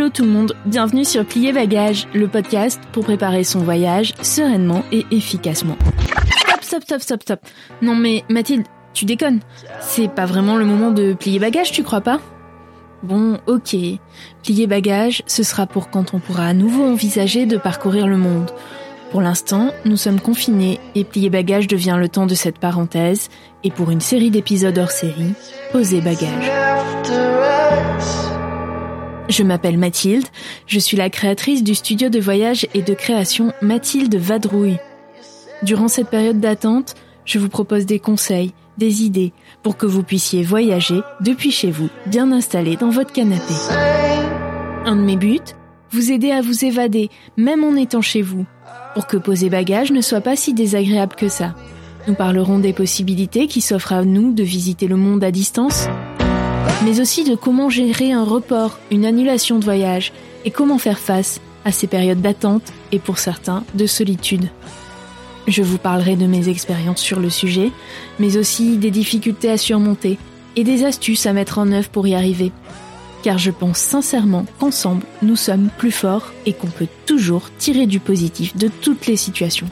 Hello tout le monde, bienvenue sur Plier Bagage, le podcast pour préparer son voyage sereinement et efficacement. Stop, stop, stop, stop, stop. Non mais Mathilde, tu déconnes. C'est pas vraiment le moment de plier bagage, tu crois pas? Bon, ok. Plier bagage, ce sera pour quand on pourra à nouveau envisager de parcourir le monde. Pour l'instant, nous sommes confinés et plier bagage devient le temps de cette parenthèse. Et pour une série d'épisodes hors série, poser bagage. Je m'appelle Mathilde, je suis la créatrice du studio de voyage et de création Mathilde Vadrouille. Durant cette période d'attente, je vous propose des conseils, des idées pour que vous puissiez voyager depuis chez vous, bien installé dans votre canapé. Un de mes buts, vous aider à vous évader, même en étant chez vous, pour que poser bagage ne soit pas si désagréable que ça. Nous parlerons des possibilités qui s'offrent à nous de visiter le monde à distance, mais aussi de comment gérer un report, une annulation de voyage, et comment faire face à ces périodes d'attente et pour certains de solitude. Je vous parlerai de mes expériences sur le sujet, mais aussi des difficultés à surmonter et des astuces à mettre en œuvre pour y arriver. Car je pense sincèrement qu'ensemble, nous sommes plus forts et qu'on peut toujours tirer du positif de toutes les situations.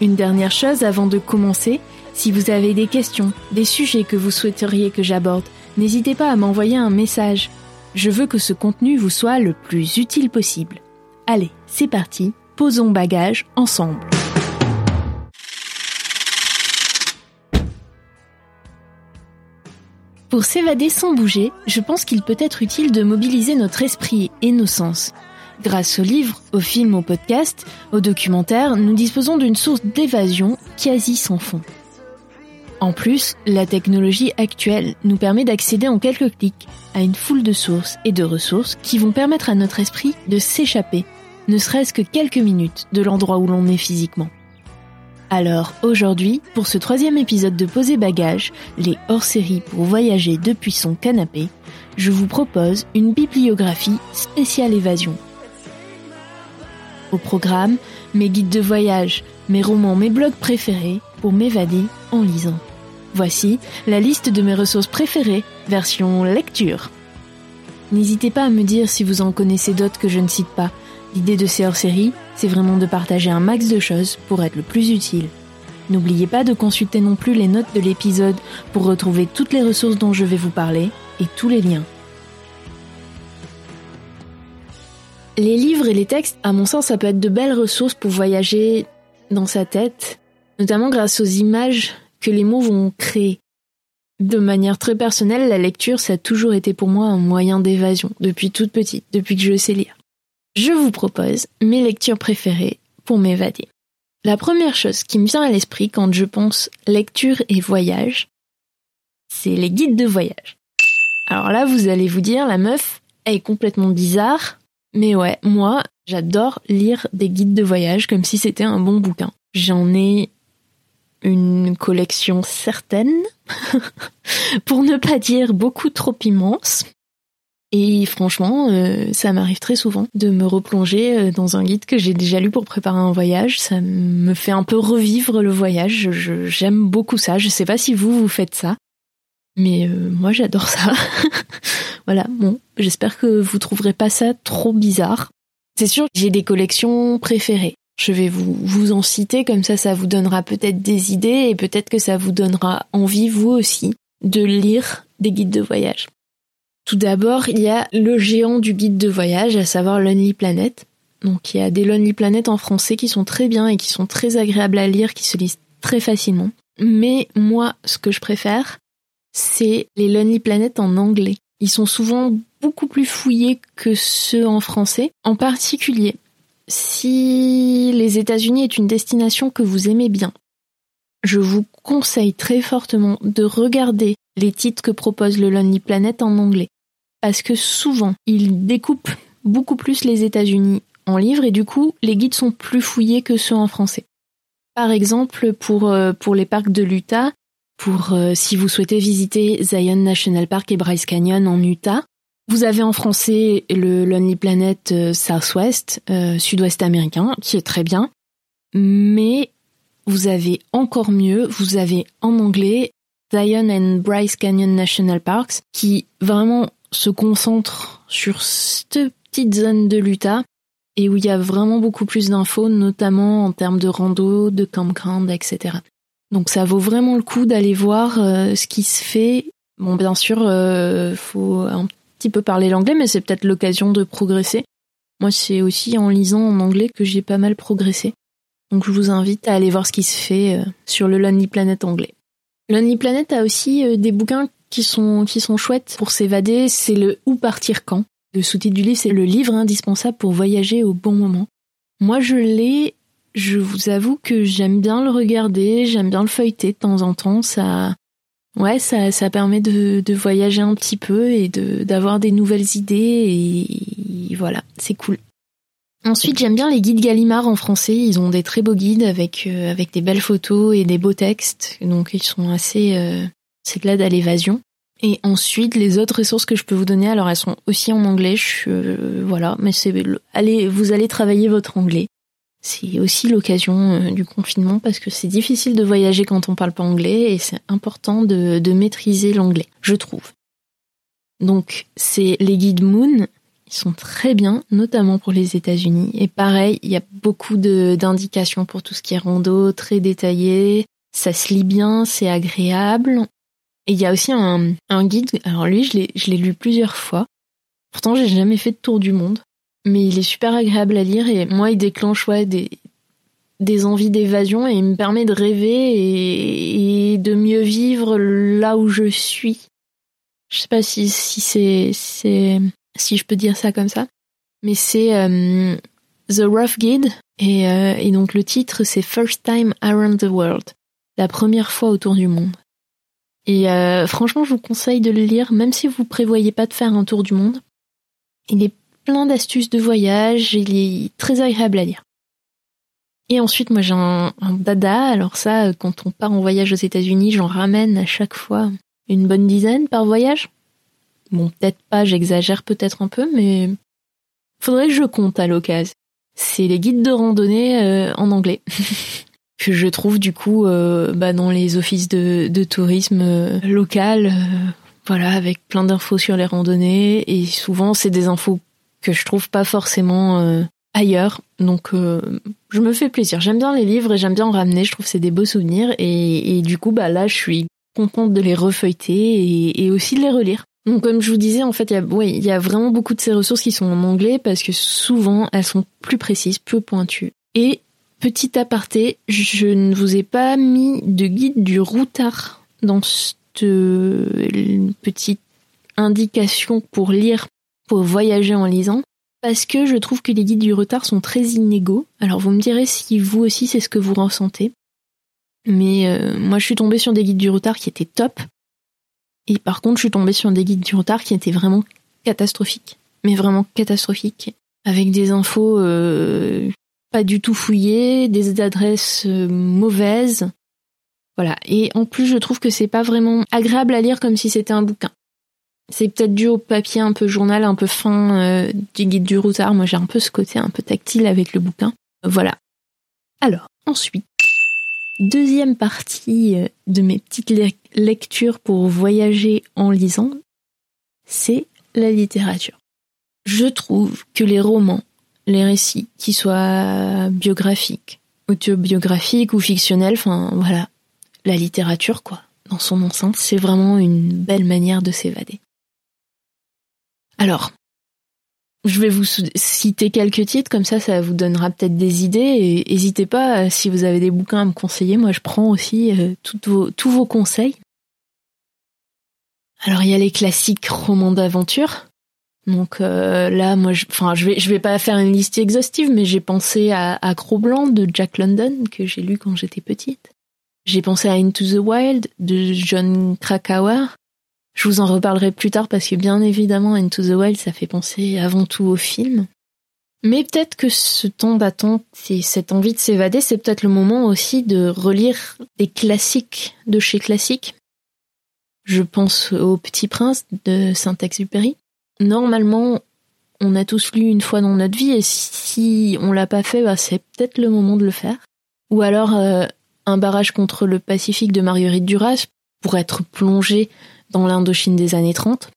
Une dernière chose avant de commencer, si vous avez des questions, des sujets que vous souhaiteriez que j'aborde, n'hésitez pas à m'envoyer un message. Je veux que ce contenu vous soit le plus utile possible. Allez, c'est parti, posons bagage ensemble. Pour s'évader sans bouger, je pense qu'il peut être utile de mobiliser notre esprit et nos sens. Grâce aux livres, aux films, aux podcasts, aux documentaires, nous disposons d'une source d'évasion quasi sans fond. En plus, la technologie actuelle nous permet d'accéder en quelques clics à une foule de sources et de ressources qui vont permettre à notre esprit de s'échapper, ne serait-ce que quelques minutes de l'endroit où l'on est physiquement. Alors aujourd'hui, pour ce troisième épisode de Poser Bagage, les hors-séries pour voyager depuis son canapé, je vous propose une bibliographie spéciale évasion. Au programme, mes guides de voyage, mes romans, mes blogs préférés pour m'évader en lisant. Voici la liste de mes ressources préférées, version lecture. N'hésitez pas à me dire si vous en connaissez d'autres que je ne cite pas. L'idée de ces hors-séries, c'est vraiment de partager un max de choses pour être le plus utile. N'oubliez pas de consulter non plus les notes de l'épisode pour retrouver toutes les ressources dont je vais vous parler et tous les liens. Les livres et les textes, à mon sens, ça peut être de belles ressources pour voyager dans sa tête, notamment grâce aux images que les mots vont créer. De manière très personnelle, la lecture, ça a toujours été pour moi un moyen d'évasion, depuis toute petite, depuis que je sais lire. Je vous propose mes lectures préférées pour m'évader. La première chose qui me vient à l'esprit quand je pense lecture et voyage, c'est les guides de voyage. Alors là, vous allez vous dire, la meuf, elle est complètement bizarre, mais ouais, moi, j'adore lire des guides de voyage comme si c'était un bon bouquin. J'en ai une collection certaine, pour ne pas dire beaucoup trop immense. Et franchement, euh, ça m'arrive très souvent de me replonger euh, dans un guide que j'ai déjà lu pour préparer un voyage. Ça me fait un peu revivre le voyage. J'aime beaucoup ça. Je sais pas si vous, vous faites ça. Mais euh, moi, j'adore ça. voilà, bon, j'espère que vous trouverez pas ça trop bizarre. C'est sûr, j'ai des collections préférées. Je vais vous, en citer, comme ça ça vous donnera peut-être des idées et peut-être que ça vous donnera envie, vous aussi, de lire des guides de voyage. Tout d'abord, il y a le géant du guide de voyage, à savoir Lonely Planet. Donc il y a des Lonely Planet en français qui sont très bien et qui sont très agréables à lire, qui se lisent très facilement. Mais moi, ce que je préfère, c'est les Lonely Planet en anglais. Ils sont souvent beaucoup plus fouillés que ceux en français. En particulier, si les États-Unis est une destination que vous aimez bien, je vous conseille très fortement de regarder les titres que propose le Lonely Planet en anglais. Parce que souvent, ils découpent beaucoup plus les États-Unis en livres et du coup, les guides sont plus fouillés que ceux en français. Par exemple, pour, euh, les parcs de l'Utah, pour euh, si vous souhaitez visiter Zion National Park et Bryce Canyon en Utah, vous avez en français le Lonely Planet euh, Southwest, sud-ouest américain, qui est très bien. Mais vous avez encore mieux, vous avez en anglais Zion and Bryce Canyon National Parks, qui vraiment se concentre sur cette petite zone de l'Utah et où il y a vraiment beaucoup plus d'infos, notamment en termes de rando, de campground, etc. Donc ça vaut vraiment le coup d'aller voir euh, ce qui se fait. Bon, bien sûr, euh, faut un petit peu parler l'anglais, mais c'est peut-être l'occasion de progresser. Moi, c'est aussi en lisant en anglais que j'ai pas mal progressé. Donc je vous invite à aller voir ce qui se fait euh, sur le Lonely Planet anglais. Lonely Planet a aussi euh, des bouquins qui sont, qui sont chouettes pour s'évader. C'est le Où partir quand? Le sous-titre du livre, c'est le livre indispensable pour voyager au bon moment. Moi, je l'ai, je vous avoue que j'aime bien le regarder, j'aime bien le feuilleter de temps en temps. Ça, ouais, ça, ça permet de, de voyager un petit peu et de, d'avoir des nouvelles idées et voilà, c'est cool. Ensuite, j'aime bien les guides Gallimard en français. Ils ont des très beaux guides avec euh, avec des belles photos et des beaux textes. Donc ils sont assez euh, c'est de l'aide à l'évasion. Et ensuite, les autres ressources que je peux vous donner, alors elles sont aussi en anglais. Euh, voilà, mais c'est allez, vous allez travailler votre anglais. C'est aussi l'occasion du confinement parce que c'est difficile de voyager quand on parle pas anglais et c'est important de, de maîtriser l'anglais, je trouve. Donc c'est les guides Moon ils sont très bien, notamment pour les États-Unis. Et pareil, il y a beaucoup d'indications pour tout ce qui est rando, très détaillé. Ça se lit bien, c'est agréable. Et il y a aussi un, un guide. Alors lui, je l'ai lu plusieurs fois. Pourtant, j'ai jamais fait de tour du monde. Mais il est super agréable à lire et moi, il déclenche des, envies d'évasion et il me permet de rêver et, de mieux vivre là où je suis. Je sais pas si, c'est si je peux dire ça comme ça. Mais c'est euh, The Rough Guide et, euh, et donc le titre c'est First Time Around the World, la première fois autour du monde. Et euh, franchement, je vous conseille de le lire, même si vous prévoyez pas de faire un tour du monde. Il est plein d'astuces de voyage, il est très agréable à lire. Et ensuite, moi j'ai un, dada, alors ça, quand on part en voyage aux États-Unis, j'en ramène à chaque fois une bonne dizaine par voyage. Bon, peut-être pas, j'exagère peut-être un peu, mais faudrait que je compte à l'occasion. C'est les guides de randonnée euh, en anglais. que je trouve du coup euh, bah, dans les offices de, tourisme euh, local, voilà, avec plein d'infos sur les randonnées. Et souvent, c'est des infos que je trouve pas forcément ailleurs. Donc, je me fais plaisir. J'aime bien les livres et j'aime bien en ramener. Je trouve c'est des beaux souvenirs. Et, du coup, bah là, je suis contente de les refeuilleter et, aussi de les relire. Donc, comme je vous disais, en fait, il y a, oui, il y a vraiment beaucoup de ces ressources qui sont en anglais parce que souvent elles sont plus précises, plus pointues. Et petit aparté, je ne vous ai pas mis de guide du routard dans cette petite indication pour lire, pour voyager en lisant, parce que je trouve que les guides du retard sont très inégaux. Alors vous me direz si vous aussi c'est ce que vous ressentez. Mais euh, moi je suis tombée sur des guides du retard qui étaient top, et par contre, je suis tombée sur des guides du retard qui étaient vraiment catastrophiques. Mais vraiment catastrophiques. Avec des infos euh, pas du tout fouillées, des adresses euh, mauvaises. Voilà. Et en plus, je trouve que c'est pas vraiment agréable à lire comme si c'était un bouquin. C'est peut-être dû au papier un peu journal, un peu fin euh, du guide du routard. Moi, j'ai un peu ce côté un peu tactile avec le bouquin. Voilà. Alors, ensuite, deuxième partie euh, de mes petites lectures pour voyager en lisant, c'est la littérature. Je trouve que les romans, les récits, qui soient biographiques, autobiographiques ou fictionnels, enfin voilà, la littérature quoi, dans son enceinte, c'est vraiment une belle manière de s'évader. Alors, je vais vous citer quelques titres, comme ça, ça vous donnera peut-être des idées. Et n'hésitez pas, euh, si vous avez des bouquins à me conseiller, moi je prends aussi euh, tous vos conseils. Alors il y a les classiques romans d'aventure. Donc euh, là, moi, je, enfin, je vais, je vais pas faire une liste exhaustive, mais j'ai pensé à, à Gros Blanc de Jack London que j'ai lu quand j'étais petite. J'ai pensé à Into the Wild de John Krakauer. Je vous en reparlerai plus tard parce que bien évidemment Into the Wild ça fait penser avant tout au film. Mais peut-être que ce temps d'attente et cette envie de s'évader, c'est peut-être le moment aussi de relire des classiques de chez classiques. Je pense au Petit Prince de Saint-Exupéry. Normalement, on a tous lu une fois dans notre vie et si on l'a pas fait, bah, c'est peut-être le moment de le faire. Ou alors euh, un barrage contre le Pacifique de Marguerite Duras pour être plongé dans l'Indochine des années 30.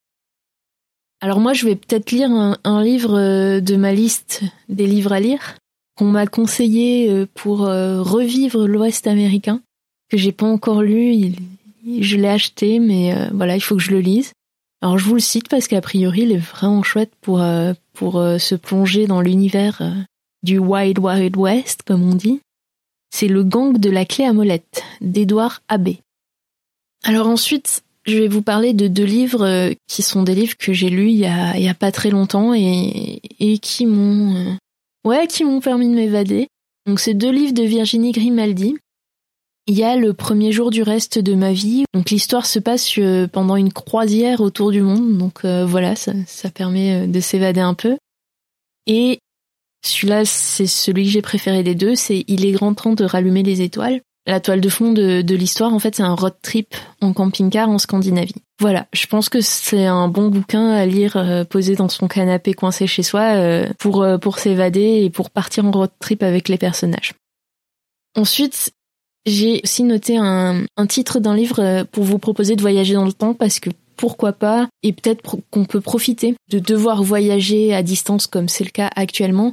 Alors moi, je vais peut-être lire un, livre euh, de ma liste des livres à lire qu'on m'a conseillé euh, pour revivre l'Ouest américain que j'ai pas encore lu. je l'ai acheté, mais voilà, il faut que je le lise. Alors je vous le cite parce qu'a priori il est vraiment chouette pour euh, pour euh, se plonger dans l'univers euh, du Wild Wild West comme on dit. C'est le gang de la clé à molette d'Edouard Abbé. Alors ensuite, je vais vous parler de deux livres qui sont des livres que j'ai lus il y a pas très longtemps et qui m'ont ouais, qui m'ont permis de m'évader. Donc c'est deux livres de Virginie Grimaldi. Il y a le premier jour du reste de ma vie. Donc l'histoire se passe euh, pendant une croisière autour du monde. Donc euh, voilà, ça, ça, permet euh, de s'évader un peu. Et celui-là, c'est celui que j'ai préféré des deux. C'est Il est grand temps de rallumer les étoiles. La toile de fond de, l'histoire, en fait, c'est un road trip en camping-car en Scandinavie. Voilà, je pense que c'est un bon bouquin à lire posé dans son canapé coincé chez soi pour pour s'évader et pour partir en road trip avec les personnages. Ensuite, j'ai aussi noté un, un titre d'un livre euh, pour vous proposer de voyager dans le temps parce que pourquoi pas et peut-être qu'on peut profiter de devoir voyager à distance comme c'est le cas actuellement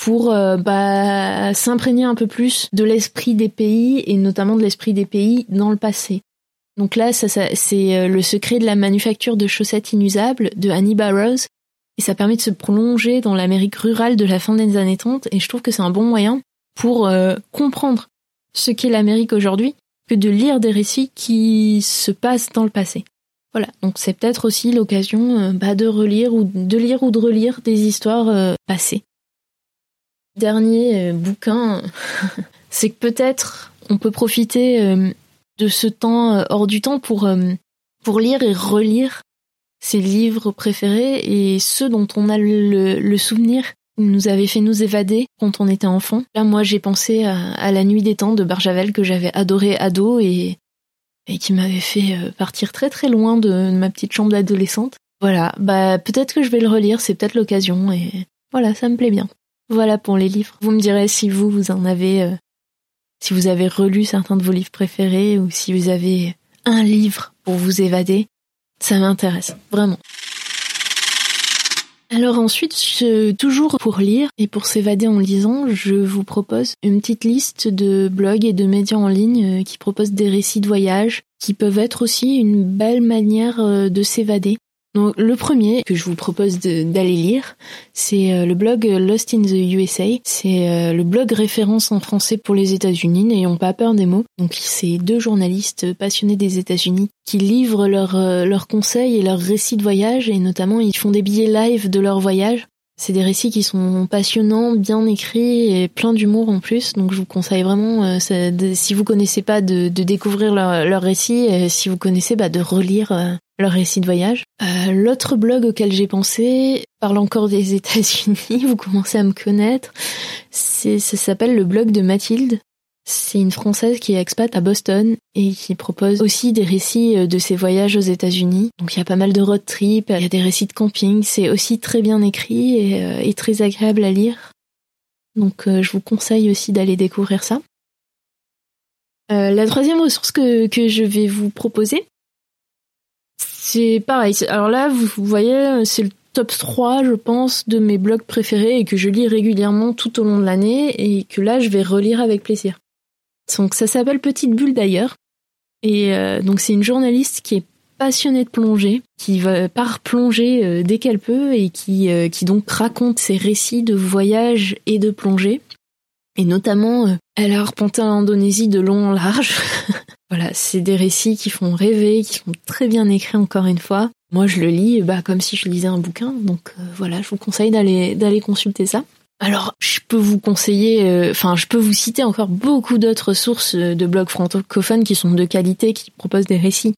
pour euh, bah, s'imprégner un peu plus de l'esprit des pays et notamment de l'esprit des pays dans le passé. Donc là, ça, c'est euh, le secret de la manufacture de chaussettes inusables de Annie Barrows et ça permet de se prolonger dans l'Amérique rurale de la fin des années 30 et je trouve que c'est un bon moyen pour comprendre ce qu'est l'Amérique aujourd'hui que de lire des récits qui se passent dans le passé. Voilà, donc c'est peut-être aussi l'occasion euh, bah, de relire ou de lire ou de relire des histoires euh, passées. Dernier euh, bouquin, c'est que peut-être on peut profiter de ce temps hors du temps pour pour lire et relire ses livres préférés et ceux dont on a le souvenir nous avait fait nous évader quand on était enfant. Là, moi, j'ai pensé à, La Nuit des Temps de Barjavel que j'avais adoré ado et, qui m'avait fait euh, partir très très loin de ma petite chambre d'adolescente. Voilà, bah peut-être que je vais le relire, c'est peut-être l'occasion et voilà, ça me plaît bien. Voilà pour les livres. Vous me direz si vous vous en avez euh, si vous avez relu certains de vos livres préférés ou si vous avez un livre pour vous évader. Ça m'intéresse, vraiment. Alors ensuite, toujours pour lire et pour s'évader en lisant, je vous propose une petite liste de blogs et de médias en ligne euh, qui proposent des récits de voyage, qui peuvent être aussi une belle manière euh, de s'évader. Donc, le premier que je vous propose d'aller lire, c'est euh, le blog Lost in the USA. C'est euh, le blog référence en français pour les États-Unis, n'ayons pas peur des mots. Donc c'est deux journalistes passionnés des États-Unis qui livrent leurs euh, conseils et leurs récits de voyage et notamment ils font des billets live de leur voyage. C'est des récits qui sont passionnants, bien écrits et plein d'humour en plus. Donc je vous conseille vraiment, si vous connaissez pas, de, découvrir leurs leur récits. Si vous connaissez, bah, de relire leur récit de voyage. Euh, L'autre blog auquel j'ai pensé parle encore des États-Unis. Vous commencez à me connaître. Ça s'appelle le blog de Mathilde. C'est une Française qui est expat à Boston et qui propose aussi des récits euh, de ses voyages aux États-Unis. Donc il y a pas mal de road trips, il y a des récits de camping. C'est aussi très bien écrit et, euh, très agréable à lire. Donc je vous conseille aussi d'aller découvrir ça. la troisième ressource que, que je vais vous proposer, c'est pareil. Alors là, vous, voyez, c'est le top 3, je pense, de mes blogs préférés et que je lis régulièrement tout au long de l'année et que là, je vais relire avec plaisir. Donc ça s'appelle Petite Bulle d'ailleurs. Et euh, donc c'est une journaliste qui est passionnée de plongée, qui va part plonger euh, dès qu'elle peut et qui, euh, qui donc raconte ses récits de voyage et de plongée. Et notamment, elle a arpenté l'Indonésie de long en large. Voilà, c'est des récits qui font rêver, qui sont très bien écrits encore une fois. Moi, je le lis bah, comme si je lisais un bouquin, donc euh, voilà, je vous conseille d'aller consulter ça. Alors, je peux vous conseiller, euh, enfin, je peux vous citer encore beaucoup d'autres sources de blogs francophones qui sont de qualité, qui proposent des récits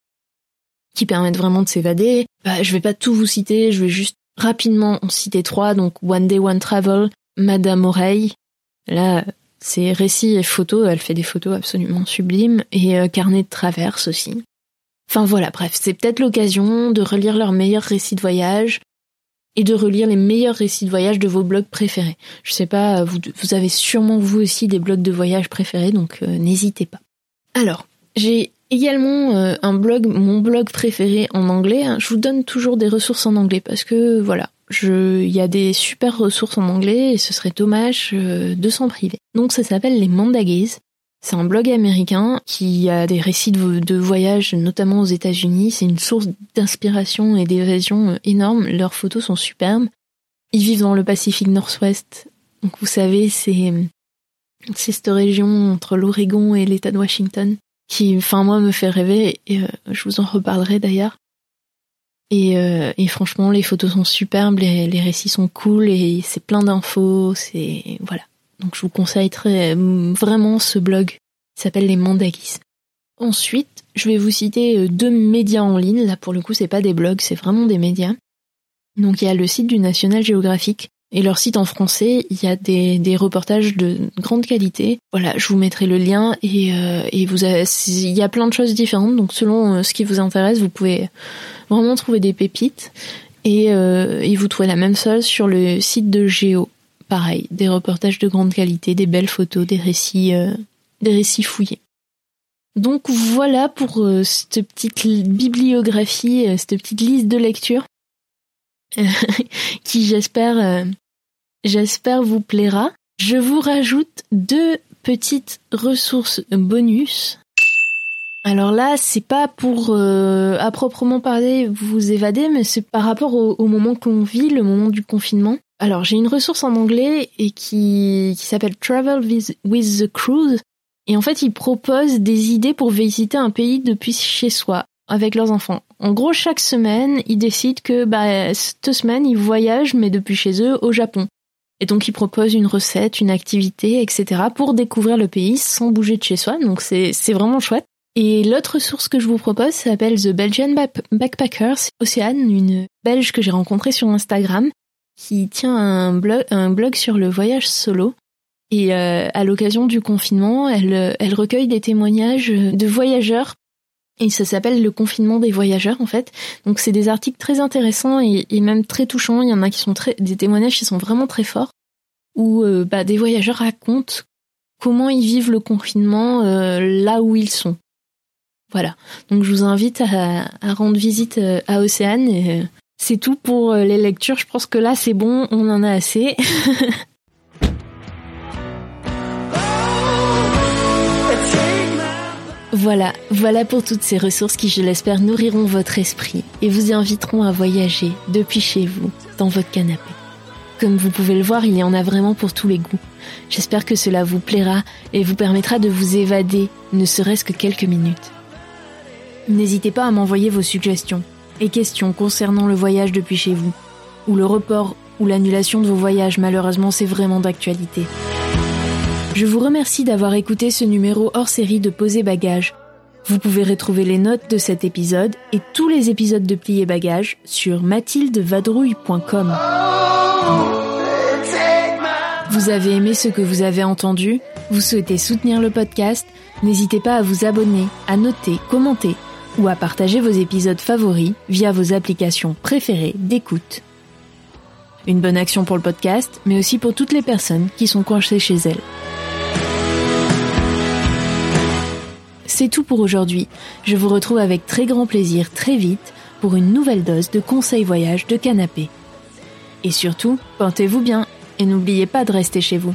qui permettent vraiment de s'évader. Bah, je vais pas tout vous citer, je vais juste rapidement en citer trois. Donc, One Day One Travel, Madame Oreille. Là, c'est récits et photos, elle fait des photos absolument sublimes, et euh, Carnet de traverse aussi. Enfin voilà, bref, c'est peut-être l'occasion de relire leurs meilleurs récits de voyage et de relire les meilleurs récits de voyage de vos blogs préférés. Je sais pas, vous, vous avez sûrement vous aussi des blogs de voyage préférés, donc euh, n'hésitez pas. Alors, j'ai également euh, un blog, mon blog préféré en anglais. Hein. Je vous donne toujours des ressources en anglais parce que voilà, il y a des super ressources en anglais et ce serait dommage euh, de s'en priver. Donc ça s'appelle les Mandagays. C'est un blog américain qui a des récits de, de voyage, notamment aux États-Unis. C'est une source d'inspiration et d'évasion euh, énorme. Leurs photos sont superbes. Ils vivent dans le Pacifique Nord-Ouest. Donc vous savez, c'est c'est cette région entre l'Oregon et l'État de Washington qui, enfin moi, me fait rêver. Et euh, je vous en reparlerai d'ailleurs. Euh, et, franchement, les photos sont superbes, les, récits sont cool et c'est plein d'infos. C'est voilà. Donc je vous conseille très vraiment ce blog. Il s'appelle les Mandagis. Ensuite, je vais vous citer euh, deux médias en ligne. Là, pour le coup, c'est pas des blogs, c'est vraiment des médias. Donc il y a le site du National Geographic et leur site en français, il y a des, des reportages de grande qualité. Voilà, je vous mettrai le lien et, euh, et vous avez, il y a plein de choses différentes. Donc selon euh, ce qui vous intéresse, vous pouvez vraiment trouver des pépites. Et, euh, et vous trouvez la même chose sur le site de Géo. Pareil, des reportages de grande qualité, des belles photos, des récits, euh, des récits fouillés. Donc voilà pour euh, cette petite bibliographie, cette petite liste de lecture qui j'espère j'espère vous plaira. Je vous rajoute deux petites ressources bonus. Alors là, c'est pas pour euh, à proprement parler vous évader, mais c'est par rapport au, moment qu'on vit, le moment du confinement. Alors j'ai une ressource en anglais et qui, qui s'appelle Travel with, with the Cruise. Et en fait, ils proposent des idées pour visiter un pays depuis chez soi avec leurs enfants. En gros, chaque semaine, ils décident que bah, cette semaine, ils voyagent, mais depuis chez eux, au Japon. Et donc ils proposent une recette, une activité, etc. pour découvrir le pays sans bouger de chez soi. Donc c'est vraiment chouette. Et l'autre source que je vous propose s'appelle The Belgian Backpackers, Océane, une Belge que j'ai rencontrée sur Instagram, qui tient un blog, sur le voyage solo. Et euh, à l'occasion du confinement, elle recueille des témoignages de voyageurs. Et ça s'appelle le confinement des voyageurs en fait. Donc c'est des articles très intéressants et, même très touchants. Il y en a qui sont très, des témoignages qui sont vraiment très forts où euh, bah, des voyageurs racontent comment ils vivent le confinement euh, là où ils sont. Voilà. Donc je vous invite à, rendre visite euh, à Océane. C'est tout pour les lectures. Je pense que là c'est bon, on en a assez. Voilà, voilà pour toutes ces ressources qui, je l'espère, nourriront votre esprit et vous inviteront à voyager depuis chez vous, dans votre canapé. Comme vous pouvez le voir, il y en a vraiment pour tous les goûts. J'espère que cela vous plaira et vous permettra de vous évader, ne serait-ce que quelques minutes. N'hésitez pas à m'envoyer vos suggestions et questions concernant le voyage depuis chez vous, ou le report ou l'annulation de vos voyages, malheureusement c'est vraiment d'actualité. Je vous remercie d'avoir écouté ce numéro hors série de Poser Bagages. Vous pouvez retrouver les notes de cet épisode et tous les épisodes de Plier Bagages sur mathildevadrouille.com. Vous avez aimé ce que vous avez entendu? Vous souhaitez soutenir le podcast? N'hésitez pas à vous abonner, à noter, commenter ou à partager vos épisodes favoris via vos applications préférées d'écoute. Une bonne action pour le podcast, mais aussi pour toutes les personnes qui sont coincées chez elles. C'est tout pour aujourd'hui. Je vous retrouve avec très grand plaisir très vite pour une nouvelle dose de conseils voyage de canapé. Et surtout, portez-vous bien et n'oubliez pas de rester chez vous.